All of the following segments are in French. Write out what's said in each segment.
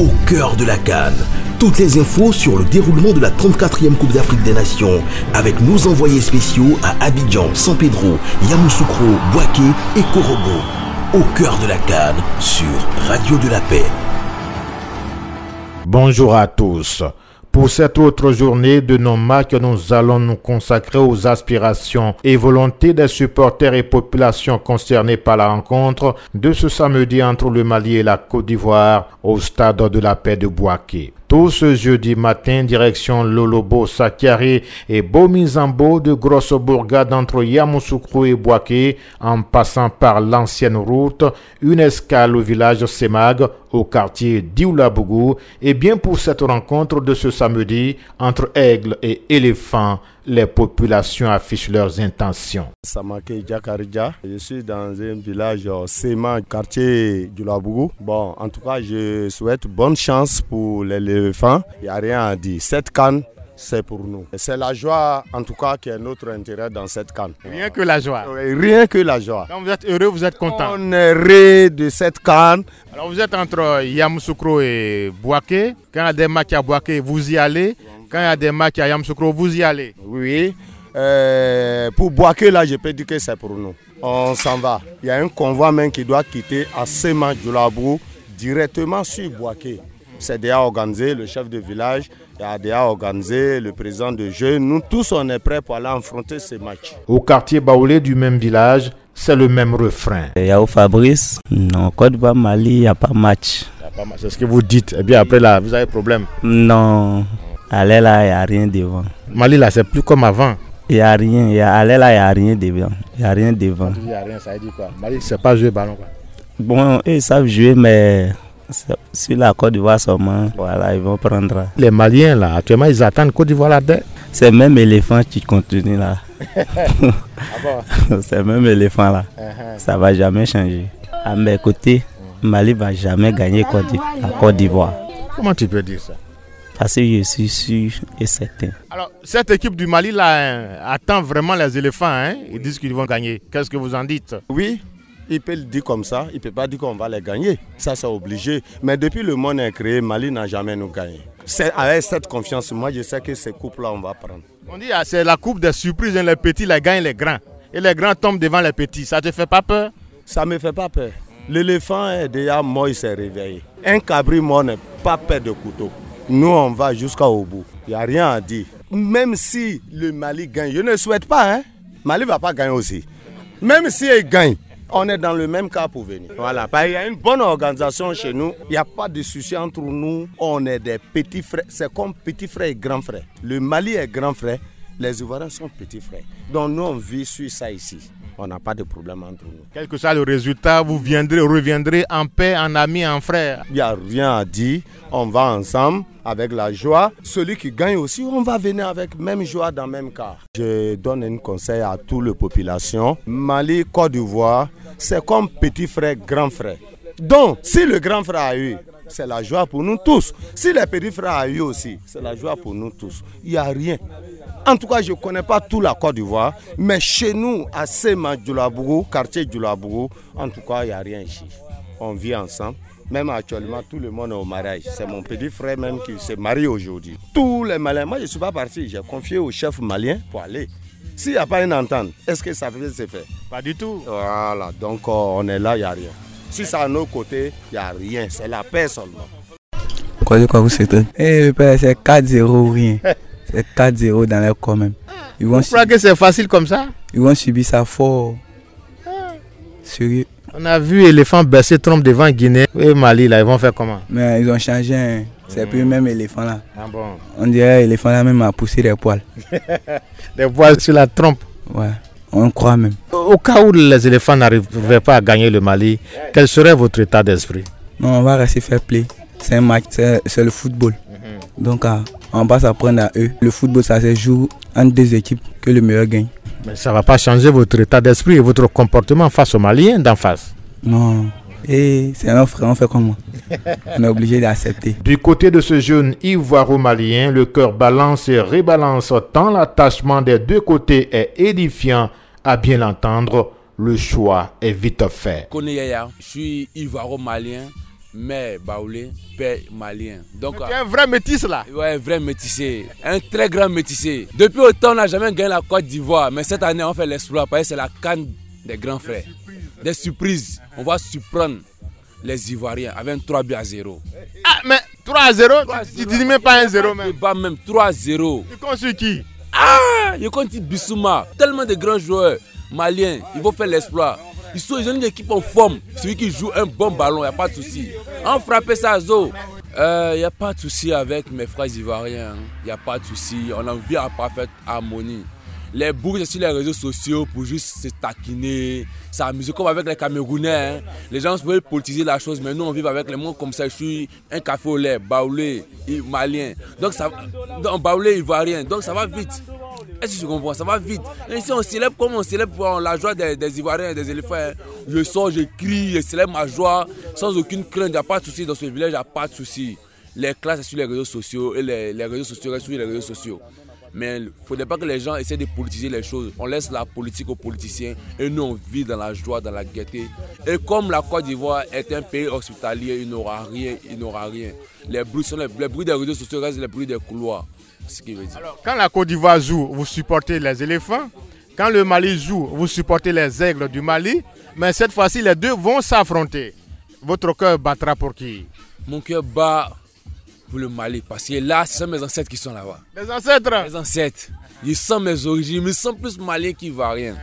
au cœur de la Cannes. Toutes les infos sur le déroulement de la 34e Coupe d'Afrique des Nations avec nos envoyés spéciaux à Abidjan, San Pedro, Yamoussoukro, Boaké et Korogo. Au cœur de la Cannes sur Radio de la Paix. Bonjour à tous. Pour cette autre journée de nos matchs, nous allons nous consacrer aux aspirations et volontés des supporters et populations concernées par la rencontre de ce samedi entre le Mali et la Côte d'Ivoire au stade de la paix de Boaké. Tout ce jeudi matin, direction Lolobo, Sakari et Bomizambo de Grosse Bourgade entre Yamoussoukro et Boaké, en passant par l'ancienne route, une escale au village Semag, au quartier Dioulabougou, et bien pour cette rencontre de ce samedi entre Aigle et Éléphant, les populations affichent leurs intentions. Je suis dans un village Sema, quartier du Labougou. Bon, en tout cas, je souhaite bonne chance pour l'éléphant. Il n'y a rien à dire. Cette canne, c'est pour nous. C'est la joie, en tout cas, qui est notre intérêt dans cette canne. Rien que la joie. Rien que la joie. Quand vous êtes heureux, vous êtes content. On est heureux de cette canne. Alors vous êtes entre Yamoussoukro et Boaké. Quand il y a des matchs à Boaké, vous y allez. Quand il y a des matchs à Yamoussoukro, vous y allez. Oui. Euh, pour Boaké, là, je peux dire que c'est pour nous. On s'en va. Il y a un convoi même qui doit quitter à Sema Djoulabou directement sur Boaké. C'est déjà organisé, le chef de village a déjà organisé, le président de jeu. Nous tous, on est prêts pour aller affronter ces matchs. Au quartier Baoulé du même village, c'est le même refrain. Il y a au Fabrice, non, Côte d'Ivoire, Mali, il n'y a pas match. C'est ce que vous dites. Et bien après là, vous avez problème. Non, allez là, il n'y a rien devant. Mali là, c'est plus comme avant. Il n'y a rien. Y a, allez là, il n'y a rien devant. Il n'y a rien devant. Il n'y a rien, ça veut dire quoi? Mali, c'est pas jouer ballon quoi. Bon, ils savent jouer, mais sur la Côte d'Ivoire seulement, voilà, ils vont prendre. Les Maliens là, actuellement, ils attendent Côte d'Ivoire là dedans C'est même éléphant qui continue là. C'est même éléphant là. Ça va jamais changer. À mes côtés, Mali va jamais gagner la Côte d'Ivoire. Comment tu peux dire ça? Parce que je suis sûr et certain. Alors, cette équipe du Mali là hein, attend vraiment les éléphants. Hein Ils disent qu'ils vont gagner. Qu'est-ce que vous en dites? Oui, il peut le dire comme ça, il ne peut pas dire qu'on va les gagner. Ça, c'est obligé. Mais depuis le monde est créé, Mali n'a jamais nous gagné. C'est avec cette confiance, moi, je sais que ces coupes-là, on va prendre. On dit, ah, c'est la coupe des surprises. Hein, les petits les gagnent les grands. Et les grands tombent devant les petits. Ça te fait pas peur? Ça ne me fait pas peur. L'éléphant est déjà mort, il s'est réveillé. Un cabri mort n'est pas peur de couteau. Nous, on va jusqu'au bout. Il n'y a rien à dire. Même si le Mali gagne, je ne souhaite pas, hein. Mali ne va pas gagner aussi. Même si il gagne, on est dans le même cas pour venir. Voilà, il y a une bonne organisation chez nous. Il n'y a pas de souci entre nous. On est des petits frères. C'est comme petits frères et grands frères. Le Mali est grand frère. Les Ivoiriens sont petits frères. Donc nous, on vit sur ça ici. On n'a pas de problème entre nous. Quel que soit le résultat, vous viendrez, reviendrez en paix, en amis, en frères. Il n'y a rien à dire. On va ensemble avec la joie. Celui qui gagne aussi, on va venir avec même joie dans le même cas. Je donne un conseil à toute la population. Mali, Côte d'Ivoire, c'est comme petit frère, grand frère. Donc, si le grand frère a eu, c'est la joie pour nous tous. Si le petit frère a eu aussi, c'est la joie pour nous tous. Il n'y a rien. En tout cas, je ne connais pas tout la Côte d'Ivoire, mais chez nous, à Sema Djoulabougou, quartier Djoulabougou, en tout cas, il n'y a rien ici. On vit ensemble. Même actuellement, tout le monde est au mariage. C'est mon petit frère même qui s'est marié aujourd'hui. Tous les Maliens, moi je ne suis pas parti, j'ai confié au chef malien pour aller. S'il n'y a pas une entente, est-ce que ça peut se faire? Pas du tout. Voilà, donc euh, on est là, il n'y a rien. Si c'est à nos côtés, il n'y a rien, c'est la paix seulement. Quoi de quoi vous c'est Eh, c'est 4-0 rien. C'est 4-0 dans les corps même. Ils vont croyez que c'est facile comme ça? Ils vont subir ça fort. Sérieux. On a vu éléphant baisser trompe devant Guinée et Mali, là, ils vont faire comment? Mais ils ont changé, hein. c'est plus le même éléphant là. Ah bon On dirait l'éléphant là même a poussé des poils. des poils sur la trompe Ouais, on croit même. Au cas où les éléphants n'arriveraient pas à gagner le Mali, quel serait votre état d'esprit? Non, on va rester fair play. C'est un match, c'est le football. Donc ah, on va s'apprendre à eux. Le football, ça se joue entre deux équipes que le meilleur gagne. Mais ça ne va pas changer votre état d'esprit et votre comportement face aux Maliens d'en face. Non. Et c'est un frère, on fait comment? On est obligé d'accepter. Du côté de ce jeune ivoiro-malien, le cœur balance et rebalance tant l'attachement des deux côtés est édifiant. À bien l'entendre, le choix est vite fait. Je suis ivoiro-malien mère baoulé, père malien. Donc, tu es un vrai métis là Ouais, un vrai métissé. Un très grand métissé. Depuis autant, on n'a jamais gagné la Côte d'Ivoire. Mais cette année, on fait l'exploit parce que c'est la canne des grands frères. Des surprises. On va surprendre les Ivoiriens avec 3 buts à 0. Ah, mais 3 à 0 Tu dis même pas un 0 même. Pas même 3 à 0. Tu comptes sur qui? Ah Je compte sur Bissouma. Tellement de grands joueurs maliens. Ils vont faire l'exploit. Ils, sont, ont une équipe en forme. Celui qui joue un bon ballon, il n'y a pas de souci. On frappe ça à Zo. Il euh, n'y a pas de souci avec mes frères ivoiriens. Il n'y a pas de souci. On a envie à parfaite harmonie. Les boucs sur les réseaux sociaux pour juste se taquiner, s'amuser comme avec les Camerounais. Hein. Les gens veulent politiser la chose, mais nous on vit avec les mots comme ça. Je suis un café au lait, baoulé, malien. Donc ça, donc, baoulé ivoirien. Donc ça va vite. Est-ce que tu comprends? Ça va vite. Ici, on célèbre comme on célèbre la joie des, Ivoiriens et des éléphants. Hein. Je sors, je crie, je célèbre ma joie sans aucune crainte. Il n'y a pas de souci dans ce village, il n'y a pas de souci. Les classes sur les réseaux sociaux et les, les réseaux sociaux restent sur les réseaux sociaux. Mais il ne faudrait pas que les gens essaient de politiser les choses. On laisse la politique aux politiciens et nous on vit dans la joie, dans la gaieté. Et comme la Côte d'Ivoire est un pays hospitalier, il n'aura rien, il n'aura rien. Les bruits, sont les, les bruits des réseaux sociaux restent les bruits des couloirs quand la Côte d'Ivoire joue, vous supportez les éléphants. Quand le Mali joue, vous supportez les aigles du Mali. Mais cette fois-ci, les deux vont s'affronter. Votre cœur battra pour qui? Mon cœur bat pour le Mali parce que là, ce sont mes ancêtres qui sont là-bas. Les ancêtres? Mes ancêtres. Ils sont mes origines. Ils me sont plus malien qu'Ivoirien.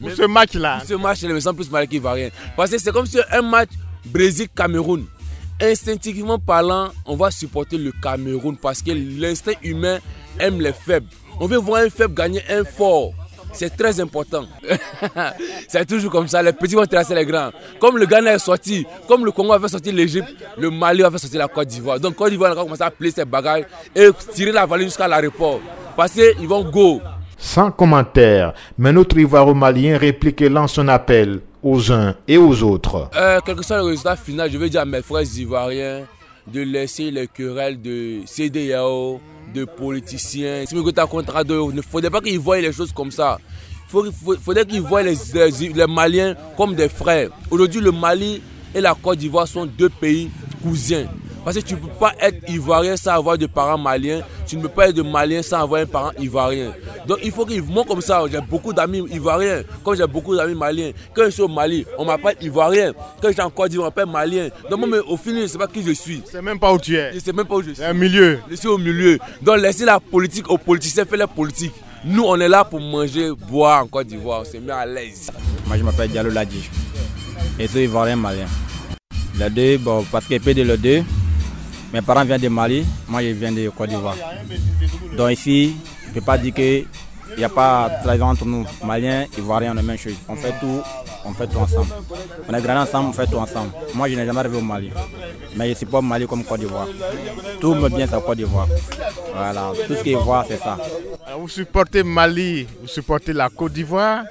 Pour ce match-là Pour ce match, ils me sont plus malien qu'Ivoirien. Parce que c'est comme si un match Brésil-Cameroun instinctivement parlant, on va supporter le Cameroun parce que l'instinct humain aime les faibles. On veut voir un faible gagner un fort. C'est très important. c'est toujours comme ça. Les petits vont tracer les grands. Comme le Ghana est sorti, comme le Congo avait sorti l'Égypte, le Mali avait sorti la Côte d'Ivoire. Donc Côte d'Ivoire va commencer à plier ses bagages et tirer la vallée jusqu'à l'aéroport. Parce qu'ils vont go. Sans commentaire, mais notre Ivoiro-Malien réplique et lance un appel aux uns et aux autres. Euh, quel que soit le résultat final, je veux dire à mes frères ivoiriens de laisser les querelles de CDAO, de politiciens. Si contrat de, il ne faudrait pas qu'ils voient les choses comme ça. Il faudrait qu'ils voient les, les, Maliens comme des frères. Aujourd'hui, le Mali et la Côte d'Ivoire sont deux pays cousins. Parce que tu ne peux pas être ivoirien sans avoir de parents maliens. Tu ne peux pas être de malien sans avoir un parent ivoirien. Donc il faut qu'ils moi comme ça, j'ai beaucoup d'amis ivoiriens, comme j'ai beaucoup d'amis maliens. Quand je suis au Mali, on m'appelle ivoirien. Quand je suis en Côte d'Ivoire, on m'appelle malien. Donc moi, au final, je ne sais pas qui je suis. Je sais même pas où tu es. Je ne sais même pas où je suis. Un milieu. Je suis au milieu. Donc laissez la politique aux politiciens faire la politique. Nous, on est là pour manger, boire en Côte d'Ivoire. On s'est mis à l'aise. Moi, je m'appelle Diallo Ladi. Et je suis ivoirien malien. Les deux, bon, parce que peut de le deux, mes parents viennent de Mali, moi je viens de Côte d'Ivoire. Donc ici, je ne peux pas dire qu'il n'y a pas de trahison entre nous, Maliens, Ivoiriens, on est la même chose. On fait tout, on fait tout ensemble. On est grandi ensemble, on fait tout ensemble. Moi je n'ai jamais arrivé au Mali, mais je supporte Mali comme Côte d'Ivoire. Tout me vient sur Côte d'Ivoire. Voilà, tout ce qui est voit, c'est ça. vous supportez Mali, vous supportez la Côte d'Ivoire,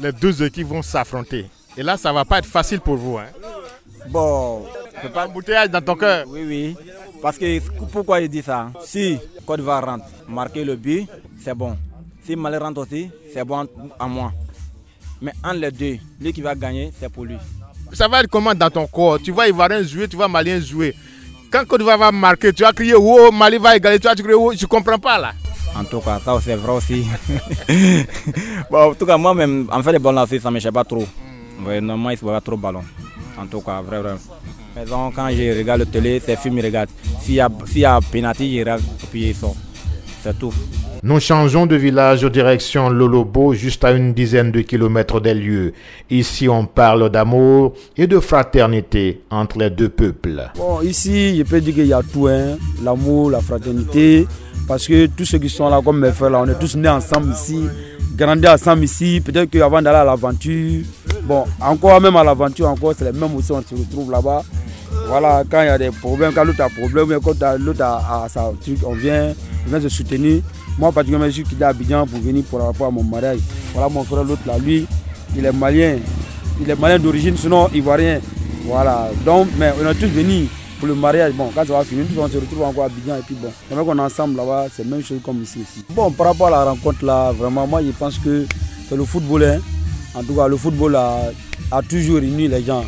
les deux équipes vont s'affronter. Et là, ça ne va pas être facile pour vous. Hein? Bon, c'est pas un bouteillage dans ton cœur. Oui, oui. Parce que pourquoi il dit ça? Si Côte d'Ivoire rentre, marquer le but, c'est bon. Si Mali rentre aussi, c'est bon à moi. Mais entre les deux, lui qui va gagner, c'est pour lui. Ça va être comment dans ton corps? Tu vois Ivoirien jouer, tu vois Malien jouer. Quand Côte d'Ivoire va marquer, tu vas crier oh, Mali va égaler, tu vas crier oh, je comprends pas là. En tout cas, ça c'est vrai aussi. bon, en tout cas, moi-même, en fait, les ballons aussi, ça ne m'échappe pas trop. Mm. normalement, il ne faut pas trop ballon. En tout cas, vrai, vrai quand je regarde le télé, c'est film, je regarde. S'il y a, s'il y a pénalty, je regarde et puis il sort. C'est tout. Nous changeons de village en direction Lolobo, juste à une dizaine de kilomètres des lieux. Ici, on parle d'amour et de fraternité entre les deux peuples. Bon, ici, je peux dire qu'il y a tout, hein. l'amour, la fraternité, parce que tous ceux qui sont là, comme mes frères, là, on est tous nés ensemble ici, grandis ensemble ici. Peut-être qu'avant d'aller à l'aventure, bon, encore même à l'aventure, encore, c'est les mêmes aussi, on se retrouve là-bas. Voilà, quand il y a des problèmes, quand l'autre a des problèmes, quand l'autre a, sa truc, on vient, on vient se soutenir. Moi, particulièrement, je suis quitté à Abidjan pour venir pour rapport à mon mariage. Voilà, mon frère, l'autre là, lui, il est malien. Il est malien d'origine, sinon ivoirien. Voilà, donc, mais on est tous venus pour le mariage. Bon, quand ça va finir, on se retrouve encore à Abidjan et puis bon, mecs qu'on est ensemble là-bas, c'est la même chose comme ici aussi. Bon, par rapport à la rencontre là, vraiment, moi je pense que c'est le football. Hein. En tout cas, le football a, a toujours réuni les gens.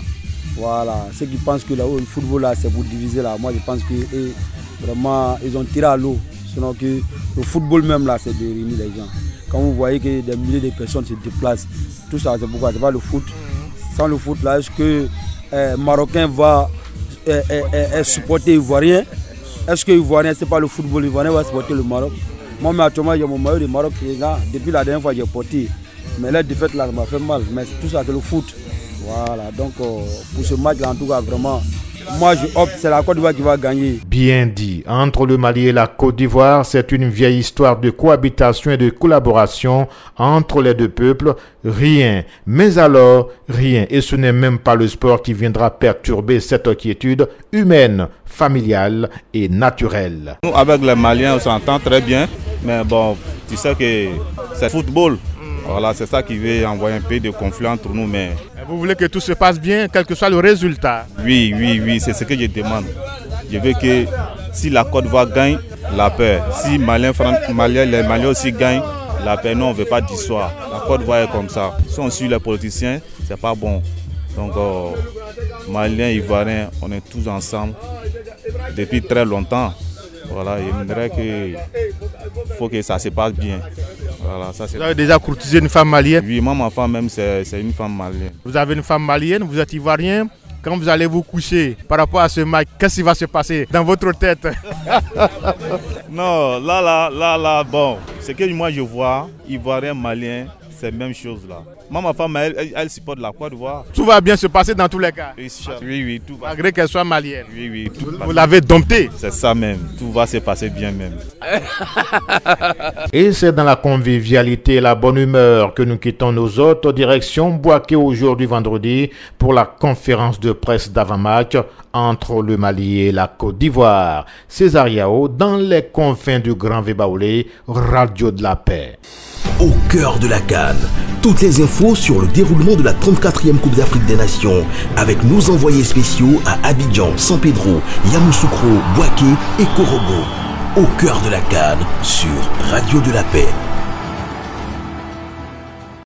Voilà, ceux qui pensent que là, le football là, c'est pour diviser là, moi je pense que vraiment ils ont tiré à l'eau. Sinon que le football même là, c'est de réunir les gens. Quand vous voyez que des milliers de personnes se déplacent, tout ça c'est pourquoi? C'est pas le foot. Sans le foot là, est-ce que euh, Marocain va euh, euh, supporter Ivoirien? Est-ce que Ivoirien c'est pas le football Ivoirien va supporter le Maroc? Moi mais actuellement j'ai mon maillot de Maroc qui est là. Depuis la dernière fois j'ai porté. Mais la défaite là m'a fait mal. Mais tout ça c'est le foot. Voilà, donc pour ce match là en tout cas vraiment moi, je opte, c'est la Côte d'Ivoire qui va gagner. Bien dit. Entre le Mali et la Côte d'Ivoire, c'est une vieille histoire de cohabitation et de collaboration entre les deux peuples. Rien. Mais alors, rien. Et ce n'est même pas le sport qui viendra perturber cette quiétude humaine, familiale et naturelle. Nous, avec les Maliens, on s'entend très bien. Mais bon, tu sais que c'est football. Voilà, c'est ça qui veut envoyer un peu de conflit entre nous. Mais vous voulez que tout se passe bien, quel que soit le résultat Oui, oui, oui, c'est ce que je demande. Je veux que si la Côte d'Ivoire gagne, la paix. Si Malien, Malien, les Maliens aussi gagnent, la paix. Non, on ne veut pas d'histoire. La Côte d'Ivoire est comme ça. Si on suit les politiciens, c'est pas bon. Donc, euh, Maliens, Ivoiriens, on est tous ensemble depuis très longtemps. Voilà, il me que faut que ça se passe bien. Voilà, ça, vous avez déjà courtisé une femme malienne Oui, moi, ma femme même, c'est une femme malienne. Vous avez une femme malienne, vous êtes ivoirien. Quand vous allez vous coucher par rapport à ce match, qu'est-ce qui va se passer dans votre tête? Non, là, là, là, là, bon, ce que moi je vois, ivoirien, malien, c'est la même chose là. Moi, ma femme, elle, elle, supporte la Côte d'Ivoire. Tout va bien se passer dans tous les cas. Oui, oui, tout va. Malgré qu'elle soit malienne. Oui, oui. vous, l'avez domptée. C'est ça même. Tout va se passer bien même. et c'est dans la convivialité et la bonne humeur que nous quittons nos autres directions Boaké aujourd'hui vendredi pour la conférence de presse d'avant-match entre le Mali et la Côte d'Ivoire. César Yao dans les confins du Grand Vébaoulé, Radio de la Paix au cœur de la Cannes. Toutes les infos sur le déroulement de la 34e Coupe d'Afrique des Nations avec nos envoyés spéciaux à Abidjan, San Pedro, Yamoussoukro, Boaké et Korogo. Au cœur de la Cannes sur Radio de la Paix.